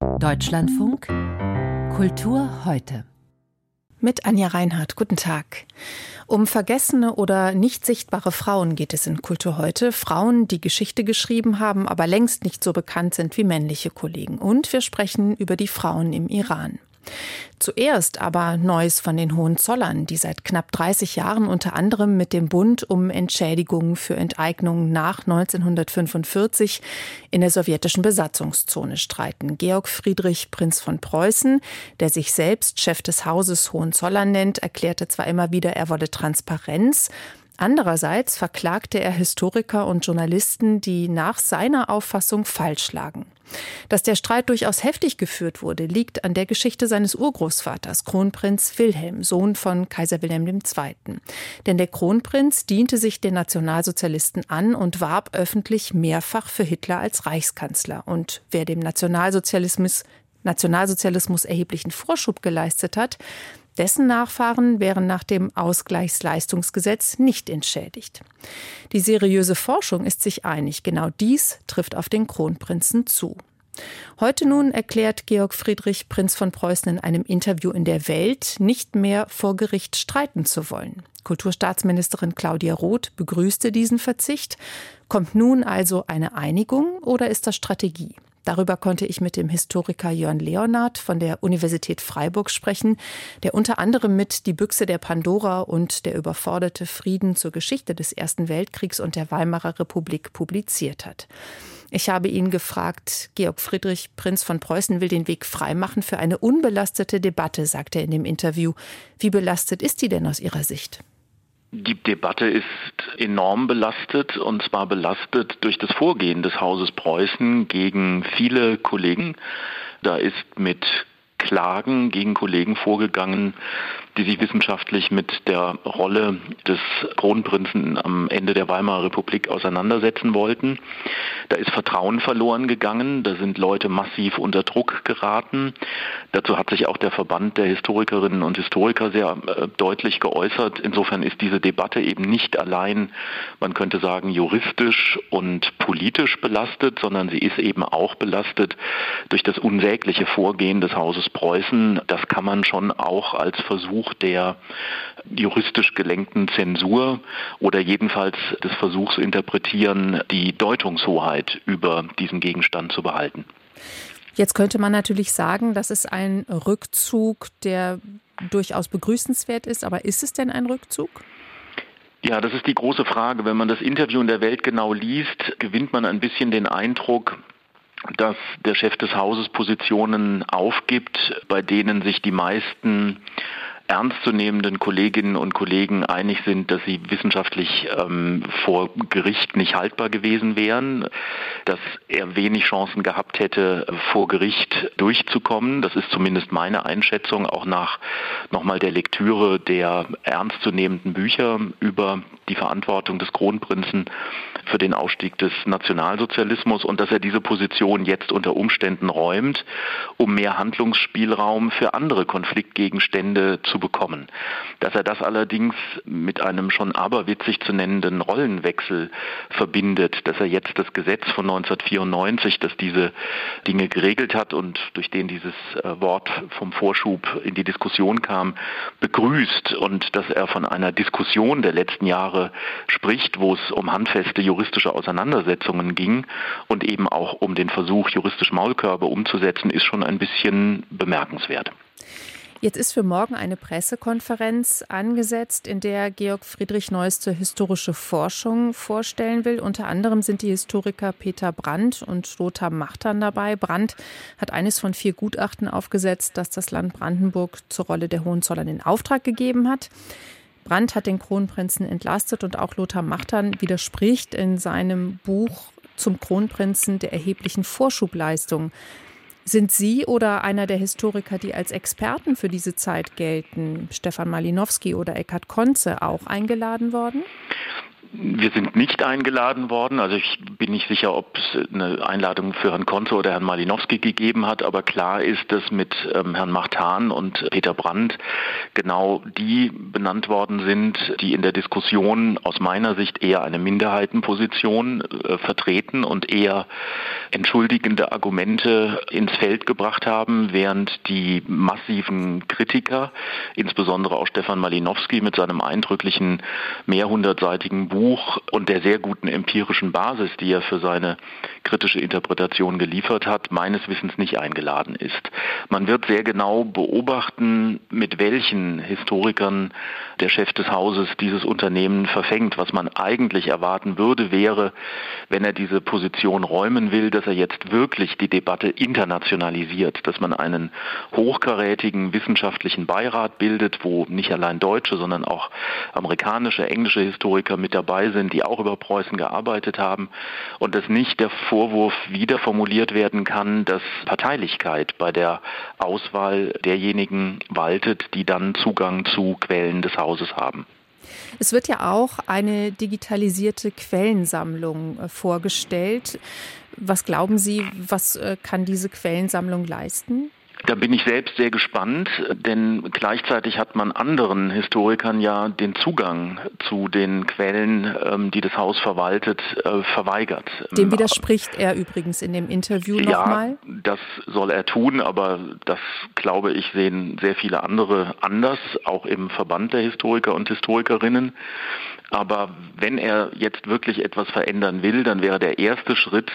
Deutschlandfunk Kultur heute. Mit Anja Reinhardt, guten Tag. Um vergessene oder nicht sichtbare Frauen geht es in Kultur heute. Frauen, die Geschichte geschrieben haben, aber längst nicht so bekannt sind wie männliche Kollegen. Und wir sprechen über die Frauen im Iran. Zuerst aber Neues von den Hohenzollern, die seit knapp 30 Jahren unter anderem mit dem Bund um Entschädigungen für Enteignungen nach 1945 in der sowjetischen Besatzungszone streiten. Georg Friedrich, Prinz von Preußen, der sich selbst Chef des Hauses Hohenzollern nennt, erklärte zwar immer wieder, er wolle Transparenz, Andererseits verklagte er Historiker und Journalisten, die nach seiner Auffassung falsch lagen. Dass der Streit durchaus heftig geführt wurde, liegt an der Geschichte seines Urgroßvaters, Kronprinz Wilhelm, Sohn von Kaiser Wilhelm II. Denn der Kronprinz diente sich den Nationalsozialisten an und warb öffentlich mehrfach für Hitler als Reichskanzler. Und wer dem Nationalsozialismus Nationalsozialismus erheblichen Vorschub geleistet hat, dessen Nachfahren wären nach dem Ausgleichsleistungsgesetz nicht entschädigt. Die seriöse Forschung ist sich einig, genau dies trifft auf den Kronprinzen zu. Heute nun erklärt Georg Friedrich, Prinz von Preußen, in einem Interview in der Welt, nicht mehr vor Gericht streiten zu wollen. Kulturstaatsministerin Claudia Roth begrüßte diesen Verzicht. Kommt nun also eine Einigung oder ist das Strategie? Darüber konnte ich mit dem Historiker Jörn Leonard von der Universität Freiburg sprechen, der unter anderem mit Die Büchse der Pandora und Der überforderte Frieden zur Geschichte des Ersten Weltkriegs und der Weimarer Republik publiziert hat. Ich habe ihn gefragt, Georg Friedrich, Prinz von Preußen, will den Weg freimachen für eine unbelastete Debatte, sagt er in dem Interview. Wie belastet ist die denn aus Ihrer Sicht? Die Debatte ist enorm belastet und zwar belastet durch das Vorgehen des Hauses Preußen gegen viele Kollegen. Da ist mit Klagen gegen Kollegen vorgegangen, die sich wissenschaftlich mit der Rolle des Kronprinzen am Ende der Weimarer Republik auseinandersetzen wollten. Da ist Vertrauen verloren gegangen, da sind Leute massiv unter Druck geraten. Dazu hat sich auch der Verband der Historikerinnen und Historiker sehr äh, deutlich geäußert. Insofern ist diese Debatte eben nicht allein, man könnte sagen, juristisch und politisch belastet, sondern sie ist eben auch belastet durch das unsägliche Vorgehen des Hauses Preußen. Das kann man schon auch als Versuch Versuch der juristisch gelenkten Zensur oder jedenfalls des Versuchs zu interpretieren, die Deutungshoheit über diesen Gegenstand zu behalten. Jetzt könnte man natürlich sagen, das ist ein Rückzug, der durchaus begrüßenswert ist, aber ist es denn ein Rückzug? Ja, das ist die große Frage. Wenn man das Interview in der Welt genau liest, gewinnt man ein bisschen den Eindruck, dass der Chef des Hauses Positionen aufgibt, bei denen sich die meisten ernstzunehmenden Kolleginnen und Kollegen einig sind, dass sie wissenschaftlich ähm, vor Gericht nicht haltbar gewesen wären, dass er wenig Chancen gehabt hätte, vor Gericht durchzukommen. Das ist zumindest meine Einschätzung, auch nach nochmal der Lektüre der ernstzunehmenden Bücher über die Verantwortung des Kronprinzen für den Ausstieg des Nationalsozialismus und dass er diese Position jetzt unter Umständen räumt, um mehr Handlungsspielraum für andere Konfliktgegenstände zu bekommen. Dass er das allerdings mit einem schon aberwitzig zu nennenden Rollenwechsel verbindet, dass er jetzt das Gesetz von 1994, das diese Dinge geregelt hat und durch den dieses äh, Wort vom Vorschub in die Diskussion kam, begrüßt und dass er von einer Diskussion der letzten Jahre spricht, wo es um handfeste juristische Auseinandersetzungen ging und eben auch um den Versuch, juristisch Maulkörbe umzusetzen, ist schon ein bisschen bemerkenswert. Jetzt ist für morgen eine Pressekonferenz angesetzt, in der Georg Friedrich neueste historische Forschung vorstellen will. Unter anderem sind die Historiker Peter Brandt und Lothar Machtern dabei. Brandt hat eines von vier Gutachten aufgesetzt, das das Land Brandenburg zur Rolle der Hohenzollern in Auftrag gegeben hat. Brandt hat den Kronprinzen entlastet und auch Lothar Machtern widerspricht in seinem Buch zum Kronprinzen der erheblichen Vorschubleistung. Sind Sie oder einer der Historiker, die als Experten für diese Zeit gelten, Stefan Malinowski oder Eckhard Konze, auch eingeladen worden? Wir sind nicht eingeladen worden. Also ich bin nicht sicher, ob es eine Einladung für Herrn Konze oder Herrn Malinowski gegeben hat. Aber klar ist, dass mit ähm, Herrn Machtan und Peter Brandt genau die benannt worden sind, die in der Diskussion aus meiner Sicht eher eine Minderheitenposition äh, vertreten und eher entschuldigende Argumente ins Feld gebracht haben, während die massiven Kritiker, insbesondere auch Stefan Malinowski mit seinem eindrücklichen mehrhundertseitigen Buch und der sehr guten empirischen Basis, die er für seine kritische Interpretation geliefert hat, meines Wissens nicht eingeladen ist. Man wird sehr genau beobachten, mit welchen Historikern der Chef des Hauses dieses Unternehmen verfängt. Was man eigentlich erwarten würde, wäre, wenn er diese Position räumen will, dass er jetzt wirklich die Debatte internationalisiert, dass man einen hochkarätigen wissenschaftlichen Beirat bildet, wo nicht allein deutsche, sondern auch amerikanische, englische Historiker mit dabei sind, die auch über Preußen gearbeitet haben und dass nicht der Vorwurf wieder formuliert werden kann, dass Parteilichkeit bei der Auswahl derjenigen waltet, die dann Zugang zu Quellen des Hauses haben. Es wird ja auch eine digitalisierte Quellensammlung äh, vorgestellt. Was glauben Sie, was äh, kann diese Quellensammlung leisten? Da bin ich selbst sehr gespannt, denn gleichzeitig hat man anderen Historikern ja den Zugang zu den Quellen, ähm, die das Haus verwaltet, äh, verweigert. Dem widerspricht er übrigens in dem Interview nochmal. Ja, das soll er tun, aber das, glaube ich, sehen sehr viele andere anders, auch im Verband der Historiker und Historikerinnen. Aber wenn er jetzt wirklich etwas verändern will, dann wäre der erste Schritt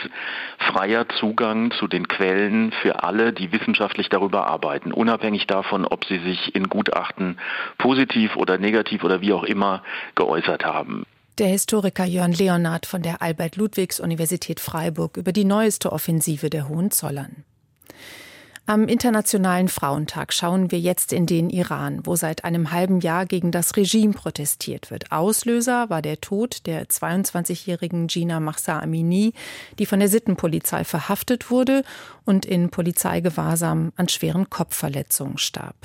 freier Zugang zu den Quellen für alle, die wissenschaftlich darüber arbeiten, unabhängig davon, ob sie sich in Gutachten positiv oder negativ oder wie auch immer geäußert haben. Der Historiker Jörn Leonard von der Albert-Ludwigs-Universität Freiburg über die neueste Offensive der Hohenzollern. Am Internationalen Frauentag schauen wir jetzt in den Iran, wo seit einem halben Jahr gegen das Regime protestiert wird. Auslöser war der Tod der 22-jährigen Gina Mahsa Amini, die von der Sittenpolizei verhaftet wurde und in Polizeigewahrsam an schweren Kopfverletzungen starb.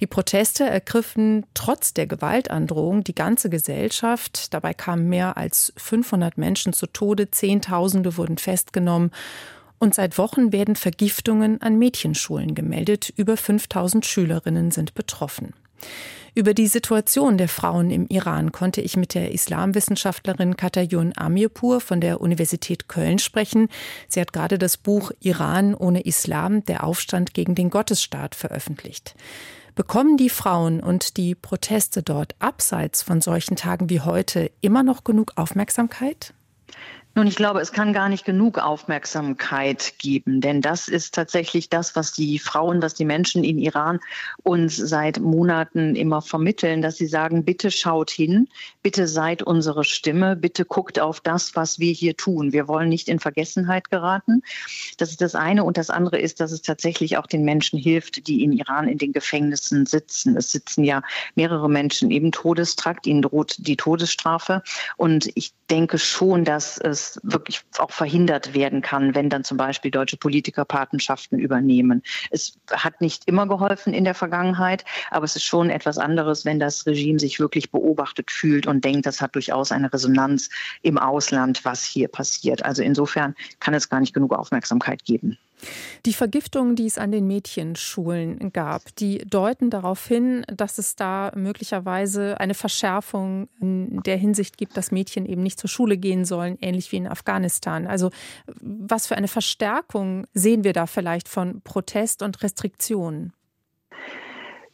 Die Proteste ergriffen trotz der Gewaltandrohung die ganze Gesellschaft. Dabei kamen mehr als 500 Menschen zu Tode, Zehntausende wurden festgenommen und seit Wochen werden Vergiftungen an Mädchenschulen gemeldet. Über 5000 Schülerinnen sind betroffen. Über die Situation der Frauen im Iran konnte ich mit der Islamwissenschaftlerin Katayun Amirpur von der Universität Köln sprechen. Sie hat gerade das Buch Iran ohne Islam, der Aufstand gegen den Gottesstaat veröffentlicht. Bekommen die Frauen und die Proteste dort abseits von solchen Tagen wie heute immer noch genug Aufmerksamkeit? Nun, ich glaube, es kann gar nicht genug Aufmerksamkeit geben, denn das ist tatsächlich das, was die Frauen, was die Menschen in Iran uns seit Monaten immer vermitteln, dass sie sagen, bitte schaut hin, bitte seid unsere Stimme, bitte guckt auf das, was wir hier tun. Wir wollen nicht in Vergessenheit geraten. Das ist das eine. Und das andere ist, dass es tatsächlich auch den Menschen hilft, die in Iran in den Gefängnissen sitzen. Es sitzen ja mehrere Menschen im Todestrakt, ihnen droht die Todesstrafe. Und ich denke schon, dass es das wirklich auch verhindert werden kann, wenn dann zum Beispiel deutsche Politiker Patenschaften übernehmen. Es hat nicht immer geholfen in der Vergangenheit, aber es ist schon etwas anderes, wenn das Regime sich wirklich beobachtet fühlt und denkt, das hat durchaus eine Resonanz im Ausland, was hier passiert. Also insofern kann es gar nicht genug Aufmerksamkeit geben. Die Vergiftungen, die es an den Mädchenschulen gab, die deuten darauf hin, dass es da möglicherweise eine Verschärfung in der Hinsicht gibt, dass Mädchen eben nicht zur Schule gehen sollen, ähnlich wie in Afghanistan. Also was für eine Verstärkung sehen wir da vielleicht von Protest und Restriktionen?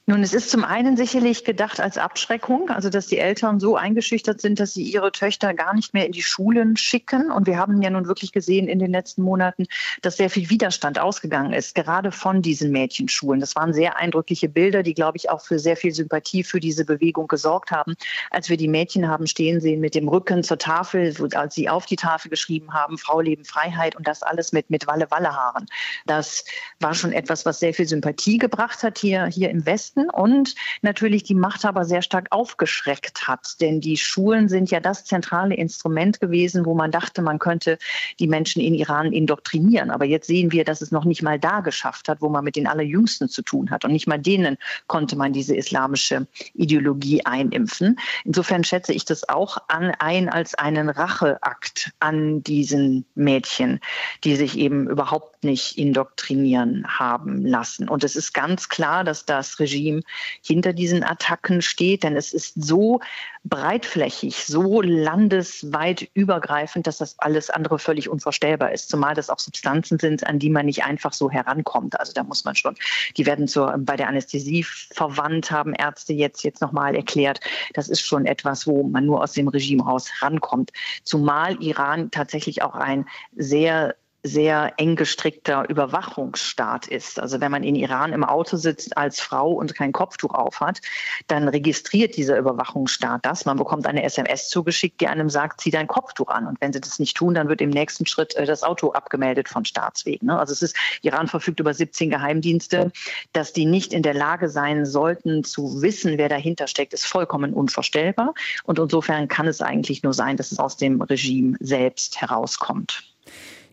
Nun, es ist zum einen sicherlich gedacht als Abschreckung, also dass die Eltern so eingeschüchtert sind, dass sie ihre Töchter gar nicht mehr in die Schulen schicken. Und wir haben ja nun wirklich gesehen in den letzten Monaten, dass sehr viel Widerstand ausgegangen ist, gerade von diesen Mädchenschulen. Das waren sehr eindrückliche Bilder, die, glaube ich, auch für sehr viel Sympathie für diese Bewegung gesorgt haben. Als wir die Mädchen haben stehen sehen mit dem Rücken zur Tafel, als sie auf die Tafel geschrieben haben, Frau, Leben, Freiheit und das alles mit, mit Walle-Walle-Haaren. Das war schon etwas, was sehr viel Sympathie gebracht hat hier, hier im Westen. Nachrichten und natürlich die Machthaber sehr stark aufgeschreckt hat. Denn die Schulen sind ja das zentrale Instrument gewesen, wo man dachte, man könnte die Menschen in Iran indoktrinieren. Aber jetzt sehen wir, dass es noch nicht mal da geschafft hat, wo man mit den Allerjüngsten zu tun hat. Und nicht mal denen konnte man diese islamische Ideologie einimpfen. Insofern schätze ich das auch an, ein als einen Racheakt an diesen Mädchen, die sich eben überhaupt nicht indoktrinieren haben lassen. Und es ist ganz klar, dass das Regime hinter diesen Attacken steht, denn es ist so breitflächig, so landesweit übergreifend, dass das alles andere völlig unvorstellbar ist. Zumal das auch Substanzen sind, an die man nicht einfach so herankommt. Also da muss man schon, die werden zur, bei der Anästhesie verwandt, haben Ärzte jetzt, jetzt nochmal erklärt. Das ist schon etwas, wo man nur aus dem Regime raus rankommt. Zumal Iran tatsächlich auch ein sehr sehr eng gestrickter Überwachungsstaat ist. Also wenn man in Iran im Auto sitzt als Frau und kein Kopftuch aufhat, dann registriert dieser Überwachungsstaat das. Man bekommt eine SMS zugeschickt, die einem sagt, zieh dein Kopftuch an. Und wenn sie das nicht tun, dann wird im nächsten Schritt äh, das Auto abgemeldet von Staatswegen. Ne? Also es ist, Iran verfügt über 17 Geheimdienste. Dass die nicht in der Lage sein sollten, zu wissen, wer dahinter steckt, ist vollkommen unvorstellbar. Und insofern kann es eigentlich nur sein, dass es aus dem Regime selbst herauskommt.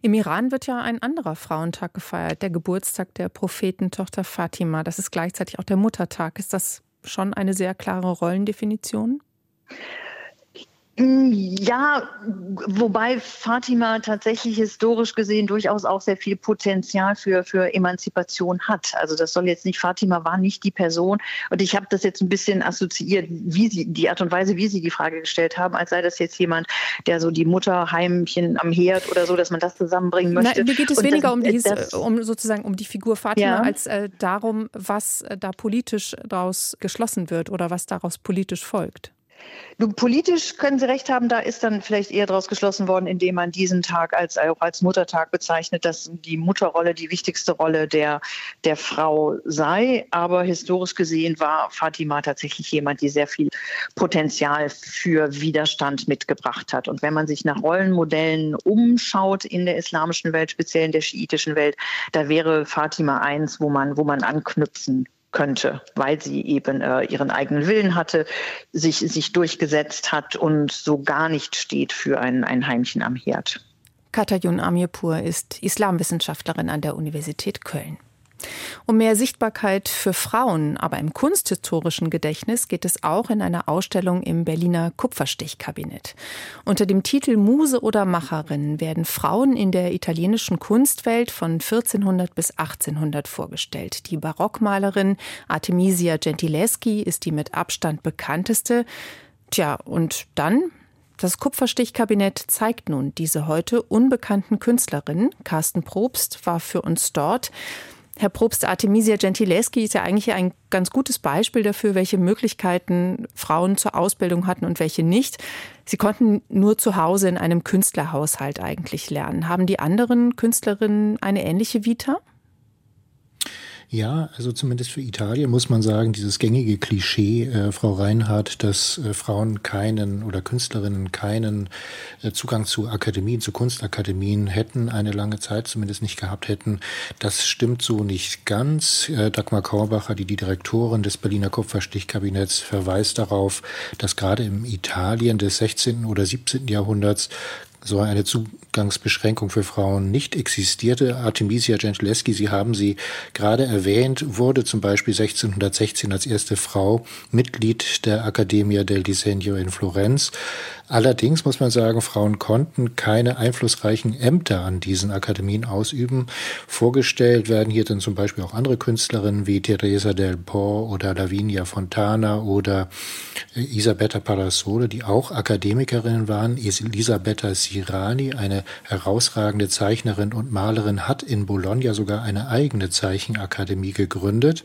Im Iran wird ja ein anderer Frauentag gefeiert, der Geburtstag der Prophetentochter Fatima. Das ist gleichzeitig auch der Muttertag. Ist das schon eine sehr klare Rollendefinition? Ja, wobei Fatima tatsächlich historisch gesehen durchaus auch sehr viel Potenzial für, für Emanzipation hat. Also das soll jetzt nicht, Fatima war nicht die Person. Und ich habe das jetzt ein bisschen assoziiert, wie sie, die Art und Weise, wie Sie die Frage gestellt haben, als sei das jetzt jemand, der so die Mutterheimchen am Herd oder so, dass man das zusammenbringen möchte. Nein, mir geht es und weniger das, um, dies, das, um sozusagen um die Figur Fatima, ja. als äh, darum, was äh, da politisch daraus geschlossen wird oder was daraus politisch folgt. Nun, politisch können Sie recht haben, da ist dann vielleicht eher daraus geschlossen worden, indem man diesen Tag als, auch als Muttertag bezeichnet, dass die Mutterrolle die wichtigste Rolle der, der Frau sei. Aber historisch gesehen war Fatima tatsächlich jemand, die sehr viel Potenzial für Widerstand mitgebracht hat. Und wenn man sich nach Rollenmodellen umschaut in der islamischen Welt, speziell in der schiitischen Welt, da wäre Fatima eins, wo man, wo man anknüpfen könnte, weil sie eben äh, ihren eigenen Willen hatte, sich, sich durchgesetzt hat und so gar nicht steht für ein, ein Heimchen am Herd. Katayun Amirpur ist Islamwissenschaftlerin an der Universität Köln. Um mehr Sichtbarkeit für Frauen, aber im kunsthistorischen Gedächtnis geht es auch in einer Ausstellung im Berliner Kupferstichkabinett. Unter dem Titel Muse oder Macherin werden Frauen in der italienischen Kunstwelt von 1400 bis 1800 vorgestellt. Die Barockmalerin Artemisia Gentileschi ist die mit Abstand bekannteste. Tja, und dann das Kupferstichkabinett zeigt nun diese heute unbekannten Künstlerinnen. Carsten Probst war für uns dort. Herr Probst, Artemisia Gentileschi ist ja eigentlich ein ganz gutes Beispiel dafür, welche Möglichkeiten Frauen zur Ausbildung hatten und welche nicht. Sie konnten nur zu Hause in einem Künstlerhaushalt eigentlich lernen. Haben die anderen Künstlerinnen eine ähnliche Vita? Ja, also zumindest für Italien muss man sagen, dieses gängige Klischee, äh, Frau Reinhardt, dass äh, Frauen keinen oder Künstlerinnen keinen äh, Zugang zu Akademien, zu Kunstakademien hätten, eine lange Zeit zumindest nicht gehabt hätten, das stimmt so nicht ganz. Äh, Dagmar Korbacher, die die Direktorin des Berliner Kupferstichkabinetts, verweist darauf, dass gerade im Italien des 16. oder 17. Jahrhunderts so eine Zugangsbeschränkung für Frauen nicht existierte. Artemisia Gentileschi, Sie haben sie gerade erwähnt, wurde zum Beispiel 1616 als erste Frau Mitglied der Accademia del Disegno in Florenz. Allerdings muss man sagen, Frauen konnten keine einflussreichen Ämter an diesen Akademien ausüben. Vorgestellt werden hier dann zum Beispiel auch andere Künstlerinnen wie Teresa del Po oder Lavinia Fontana oder Isabetta Parasole, die auch Akademikerinnen waren. Elisabetta Sirani, eine herausragende Zeichnerin und Malerin, hat in Bologna sogar eine eigene Zeichenakademie gegründet.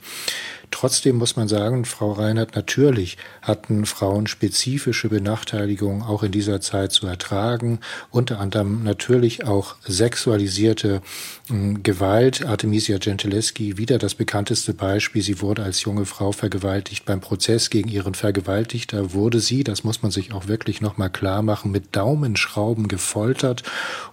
Trotzdem muss man sagen, Frau Reinhardt, natürlich hatten Frauen spezifische Benachteiligungen auch in dieser Zeit zu ertragen, unter anderem natürlich auch sexualisierte äh, Gewalt. Artemisia Gentileschi, wieder das bekannteste Beispiel. Sie wurde als junge Frau vergewaltigt. Beim Prozess gegen ihren Vergewaltigter wurde sie, das muss man sich auch wirklich nochmal klar machen, mit Daumenschrauben gefoltert,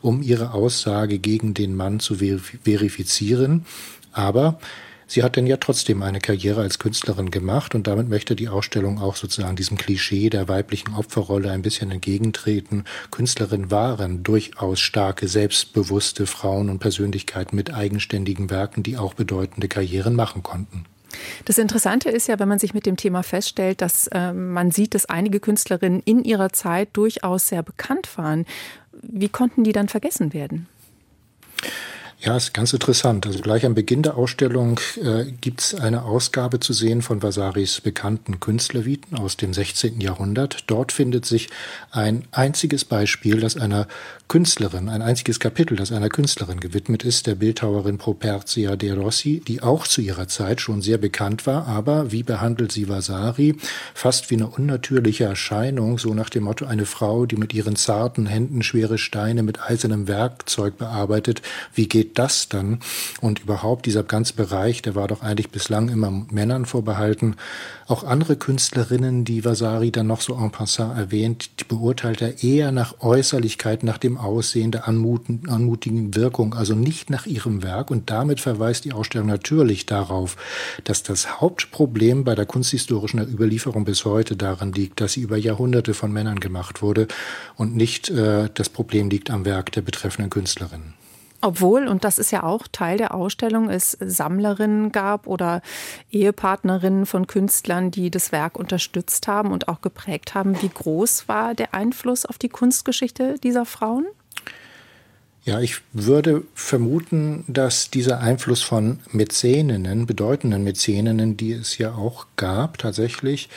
um ihre Aussage gegen den Mann zu verifizieren. Aber Sie hat denn ja trotzdem eine Karriere als Künstlerin gemacht und damit möchte die Ausstellung auch sozusagen diesem Klischee der weiblichen Opferrolle ein bisschen entgegentreten. Künstlerinnen waren durchaus starke, selbstbewusste Frauen und Persönlichkeiten mit eigenständigen Werken, die auch bedeutende Karrieren machen konnten. Das Interessante ist ja, wenn man sich mit dem Thema feststellt, dass äh, man sieht, dass einige Künstlerinnen in ihrer Zeit durchaus sehr bekannt waren. Wie konnten die dann vergessen werden? Ja, ist ganz interessant. Also gleich am Beginn der Ausstellung äh, gibt es eine Ausgabe zu sehen von Vasaris bekannten Künstlerviten aus dem 16. Jahrhundert. Dort findet sich ein einziges Beispiel, das einer Künstlerin, ein einziges Kapitel, das einer Künstlerin gewidmet ist, der Bildhauerin Properzia de Rossi, die auch zu ihrer Zeit schon sehr bekannt war, aber wie behandelt sie Vasari? Fast wie eine unnatürliche Erscheinung, so nach dem Motto eine Frau, die mit ihren zarten Händen schwere Steine mit eisernem Werkzeug bearbeitet. Wie geht geht das dann? Und überhaupt dieser ganze Bereich, der war doch eigentlich bislang immer Männern vorbehalten. Auch andere Künstlerinnen, die Vasari dann noch so en passant erwähnt, die beurteilt er eher nach Äußerlichkeit, nach dem Aussehen der anmutigen Wirkung, also nicht nach ihrem Werk. Und damit verweist die Ausstellung natürlich darauf, dass das Hauptproblem bei der kunsthistorischen Überlieferung bis heute daran liegt, dass sie über Jahrhunderte von Männern gemacht wurde und nicht äh, das Problem liegt am Werk der betreffenden Künstlerin. Obwohl, und das ist ja auch Teil der Ausstellung, es Sammlerinnen gab oder Ehepartnerinnen von Künstlern, die das Werk unterstützt haben und auch geprägt haben. Wie groß war der Einfluss auf die Kunstgeschichte dieser Frauen? Ja, ich würde vermuten, dass dieser Einfluss von Mäzeninnen, bedeutenden Mäzeninnen, die es ja auch gab tatsächlich,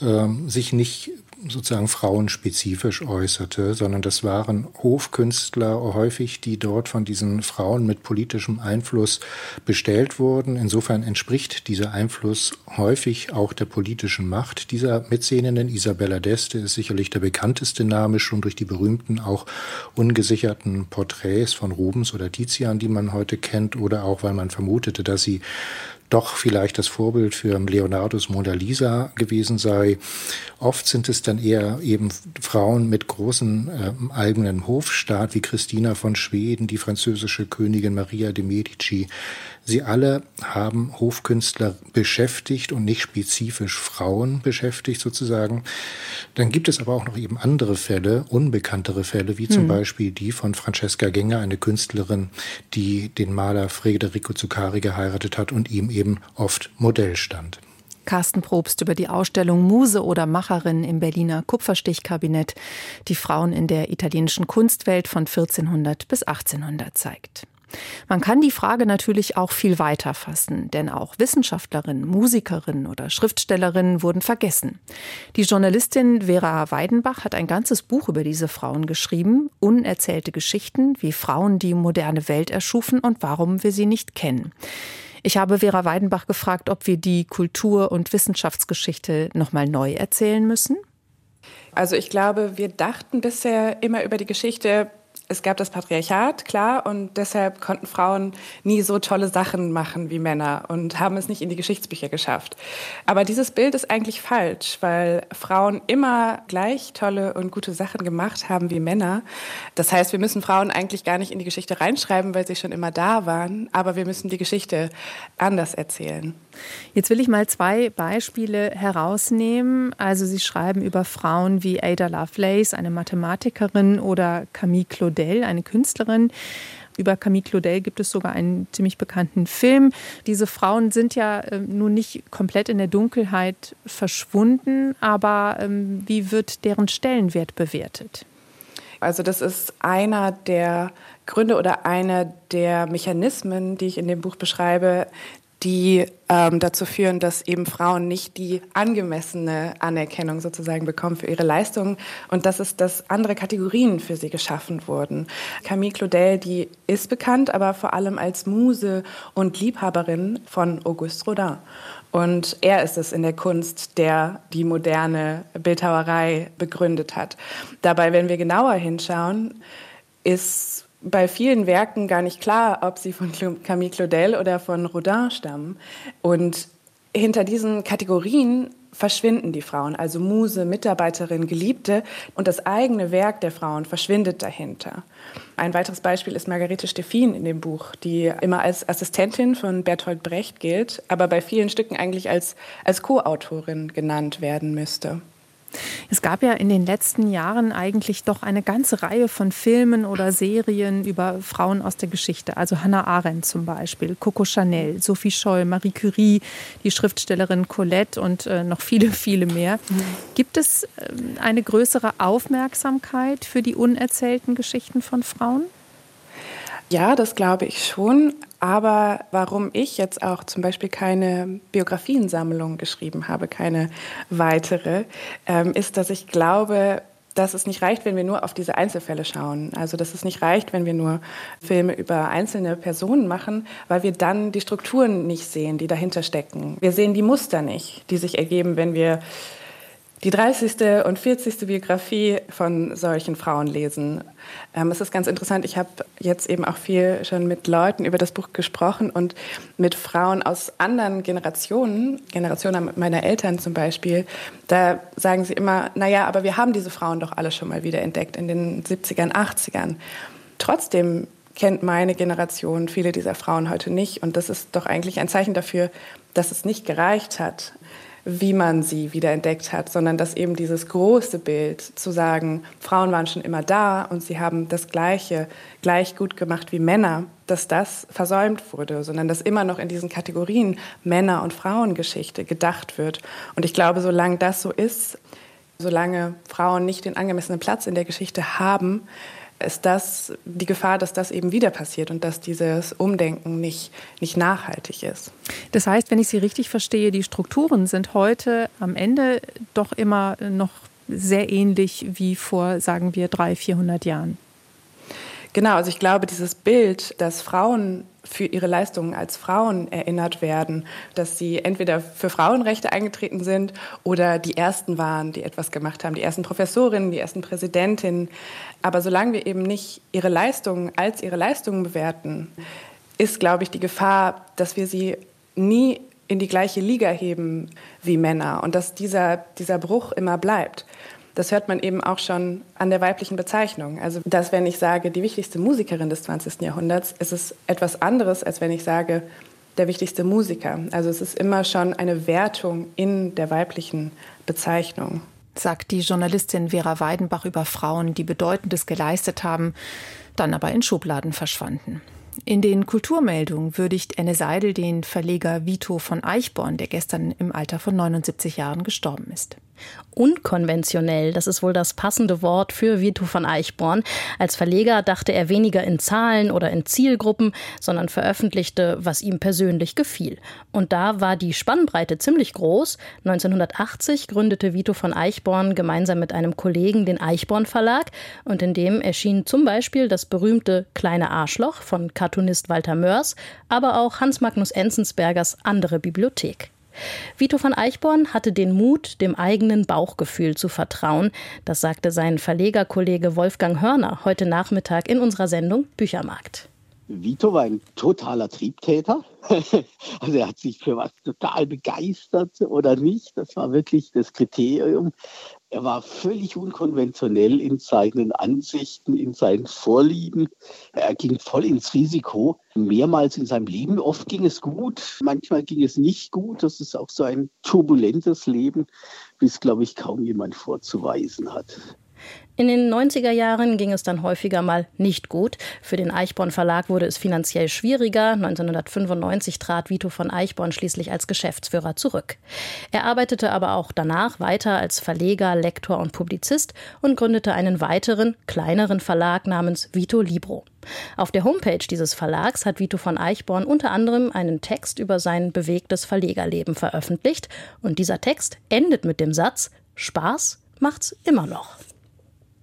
äh, sich nicht sozusagen frauenspezifisch äußerte, sondern das waren Hofkünstler häufig, die dort von diesen Frauen mit politischem Einfluss bestellt wurden. Insofern entspricht dieser Einfluss häufig auch der politischen Macht dieser Mäzeninnen. Isabella d'Este ist sicherlich der bekannteste Name, schon durch die berühmten, auch ungesicherten Porträts von Rubens oder Tizian, die man heute kennt, oder auch, weil man vermutete, dass sie doch vielleicht das Vorbild für Leonardos Mona Lisa gewesen sei. Oft sind es dann eher eben Frauen mit großen äh, eigenen Hofstaat wie Christina von Schweden, die französische Königin Maria de Medici, Sie alle haben Hofkünstler beschäftigt und nicht spezifisch Frauen beschäftigt sozusagen. Dann gibt es aber auch noch eben andere Fälle, unbekanntere Fälle, wie zum hm. Beispiel die von Francesca Gänger, eine Künstlerin, die den Maler Federico Zuccari geheiratet hat und ihm eben oft Modell stand. Carsten Probst über die Ausstellung Muse oder Macherin im Berliner Kupferstichkabinett, die Frauen in der italienischen Kunstwelt von 1400 bis 1800 zeigt. Man kann die Frage natürlich auch viel weiter fassen, denn auch Wissenschaftlerinnen, Musikerinnen oder Schriftstellerinnen wurden vergessen. Die Journalistin Vera Weidenbach hat ein ganzes Buch über diese Frauen geschrieben, unerzählte Geschichten, wie Frauen die moderne Welt erschufen und warum wir sie nicht kennen. Ich habe Vera Weidenbach gefragt, ob wir die Kultur- und Wissenschaftsgeschichte nochmal neu erzählen müssen. Also ich glaube, wir dachten bisher immer über die Geschichte es gab das Patriarchat, klar, und deshalb konnten Frauen nie so tolle Sachen machen wie Männer und haben es nicht in die Geschichtsbücher geschafft. Aber dieses Bild ist eigentlich falsch, weil Frauen immer gleich tolle und gute Sachen gemacht haben wie Männer. Das heißt, wir müssen Frauen eigentlich gar nicht in die Geschichte reinschreiben, weil sie schon immer da waren, aber wir müssen die Geschichte anders erzählen. Jetzt will ich mal zwei Beispiele herausnehmen. Also Sie schreiben über Frauen wie Ada Lovelace, eine Mathematikerin, oder Camille Claudel, eine Künstlerin. Über Camille Claudel gibt es sogar einen ziemlich bekannten Film. Diese Frauen sind ja äh, nun nicht komplett in der Dunkelheit verschwunden, aber ähm, wie wird deren Stellenwert bewertet? Also das ist einer der Gründe oder einer der Mechanismen, die ich in dem Buch beschreibe, die ähm, dazu führen, dass eben Frauen nicht die angemessene Anerkennung sozusagen bekommen für ihre Leistungen und das ist, dass andere Kategorien für sie geschaffen wurden. Camille Claudel, die ist bekannt, aber vor allem als Muse und Liebhaberin von Auguste Rodin. Und er ist es in der Kunst, der die moderne Bildhauerei begründet hat. Dabei, wenn wir genauer hinschauen, ist bei vielen Werken gar nicht klar, ob sie von Camille Claudel oder von Rodin stammen. Und hinter diesen Kategorien verschwinden die Frauen, also Muse, Mitarbeiterin, Geliebte und das eigene Werk der Frauen verschwindet dahinter. Ein weiteres Beispiel ist Margarete Steffin in dem Buch, die immer als Assistentin von Bertolt Brecht gilt, aber bei vielen Stücken eigentlich als, als Co-Autorin genannt werden müsste. Es gab ja in den letzten Jahren eigentlich doch eine ganze Reihe von Filmen oder Serien über Frauen aus der Geschichte. Also Hannah Arendt zum Beispiel, Coco Chanel, Sophie Scholl, Marie Curie, die Schriftstellerin Colette und äh, noch viele, viele mehr. Gibt es äh, eine größere Aufmerksamkeit für die unerzählten Geschichten von Frauen? Ja, das glaube ich schon. Aber warum ich jetzt auch zum Beispiel keine Biografiensammlung geschrieben habe, keine weitere, ähm, ist, dass ich glaube, dass es nicht reicht, wenn wir nur auf diese Einzelfälle schauen. Also dass es nicht reicht, wenn wir nur Filme über einzelne Personen machen, weil wir dann die Strukturen nicht sehen, die dahinter stecken. Wir sehen die Muster nicht, die sich ergeben, wenn wir die 30. und 40. Biografie von solchen Frauen lesen. Ähm, es ist ganz interessant, ich habe jetzt eben auch viel schon mit Leuten über das Buch gesprochen und mit Frauen aus anderen Generationen, Generationen meiner Eltern zum Beispiel, da sagen sie immer, naja, aber wir haben diese Frauen doch alle schon mal wieder entdeckt in den 70ern, 80ern. Trotzdem kennt meine Generation viele dieser Frauen heute nicht und das ist doch eigentlich ein Zeichen dafür, dass es nicht gereicht hat, wie man sie wiederentdeckt hat, sondern dass eben dieses große Bild zu sagen, Frauen waren schon immer da und sie haben das Gleiche gleich gut gemacht wie Männer, dass das versäumt wurde, sondern dass immer noch in diesen Kategorien Männer- und Frauengeschichte gedacht wird. Und ich glaube, solange das so ist, solange Frauen nicht den angemessenen Platz in der Geschichte haben, ist das die Gefahr, dass das eben wieder passiert und dass dieses Umdenken nicht, nicht nachhaltig ist. Das heißt, wenn ich Sie richtig verstehe, die Strukturen sind heute am Ende doch immer noch sehr ähnlich wie vor, sagen wir, 300, 400 Jahren. Genau, also ich glaube, dieses Bild, dass Frauen für ihre Leistungen als Frauen erinnert werden, dass sie entweder für Frauenrechte eingetreten sind oder die Ersten waren, die etwas gemacht haben, die ersten Professorinnen, die ersten Präsidentinnen. Aber solange wir eben nicht ihre Leistungen als ihre Leistungen bewerten, ist, glaube ich, die Gefahr, dass wir sie nie in die gleiche Liga heben wie Männer und dass dieser, dieser Bruch immer bleibt. Das hört man eben auch schon an der weiblichen Bezeichnung. Also, dass wenn ich sage, die wichtigste Musikerin des 20. Jahrhunderts, ist es etwas anderes, als wenn ich sage, der wichtigste Musiker. Also es ist immer schon eine Wertung in der weiblichen Bezeichnung. Sagt die Journalistin Vera Weidenbach über Frauen, die Bedeutendes geleistet haben, dann aber in Schubladen verschwanden. In den Kulturmeldungen würdigt Enne Seidel den Verleger Vito von Eichborn, der gestern im Alter von 79 Jahren gestorben ist. Unkonventionell, das ist wohl das passende Wort für Vito von Eichborn. Als Verleger dachte er weniger in Zahlen oder in Zielgruppen, sondern veröffentlichte, was ihm persönlich gefiel. Und da war die Spannbreite ziemlich groß. 1980 gründete Vito von Eichborn gemeinsam mit einem Kollegen den Eichborn Verlag und in dem erschien zum Beispiel das berühmte Kleine Arschloch von Cartoonist Walter Mörs, aber auch Hans Magnus Enzensbergers andere Bibliothek. Vito von Eichborn hatte den Mut, dem eigenen Bauchgefühl zu vertrauen. Das sagte sein Verlegerkollege Wolfgang Hörner heute Nachmittag in unserer Sendung Büchermarkt. Vito war ein totaler Triebtäter. Also er hat sich für was total begeistert oder nicht. Das war wirklich das Kriterium. Er war völlig unkonventionell in seinen Ansichten, in seinen Vorlieben. Er ging voll ins Risiko. Mehrmals in seinem Leben. Oft ging es gut, manchmal ging es nicht gut. Das ist auch so ein turbulentes Leben, bis, glaube ich, kaum jemand vorzuweisen hat. In den 90er Jahren ging es dann häufiger mal nicht gut. Für den Eichborn Verlag wurde es finanziell schwieriger. 1995 trat Vito von Eichborn schließlich als Geschäftsführer zurück. Er arbeitete aber auch danach weiter als Verleger, Lektor und Publizist und gründete einen weiteren, kleineren Verlag namens Vito Libro. Auf der Homepage dieses Verlags hat Vito von Eichborn unter anderem einen Text über sein bewegtes Verlegerleben veröffentlicht. Und dieser Text endet mit dem Satz: Spaß macht's immer noch.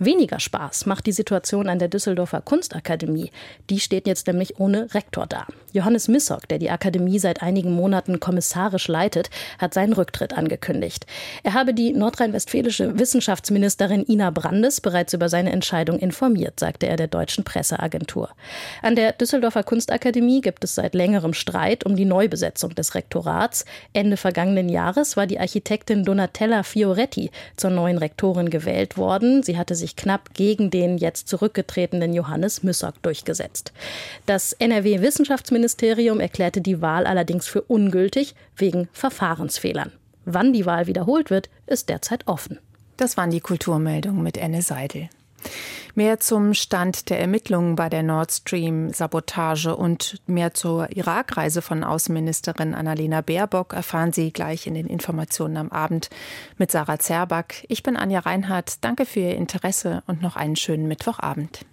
Weniger Spaß macht die Situation an der Düsseldorfer Kunstakademie. Die steht jetzt nämlich ohne Rektor da. Johannes Missock, der die Akademie seit einigen Monaten kommissarisch leitet, hat seinen Rücktritt angekündigt. Er habe die nordrhein-westfälische Wissenschaftsministerin Ina Brandes bereits über seine Entscheidung informiert, sagte er der deutschen Presseagentur. An der Düsseldorfer Kunstakademie gibt es seit längerem Streit um die Neubesetzung des Rektorats. Ende vergangenen Jahres war die Architektin Donatella Fioretti zur neuen Rektorin gewählt worden. Sie hatte sich sich knapp gegen den jetzt zurückgetretenen Johannes Müssock durchgesetzt. Das NRW-Wissenschaftsministerium erklärte die Wahl allerdings für ungültig wegen Verfahrensfehlern. Wann die Wahl wiederholt wird, ist derzeit offen. Das waren die Kulturmeldungen mit Enne Seidel. Mehr zum Stand der Ermittlungen bei der Nord Stream-Sabotage und mehr zur Irakreise von Außenministerin Annalena Baerbock erfahren Sie gleich in den Informationen am Abend mit Sarah Zerback. Ich bin Anja Reinhardt. Danke für Ihr Interesse und noch einen schönen Mittwochabend.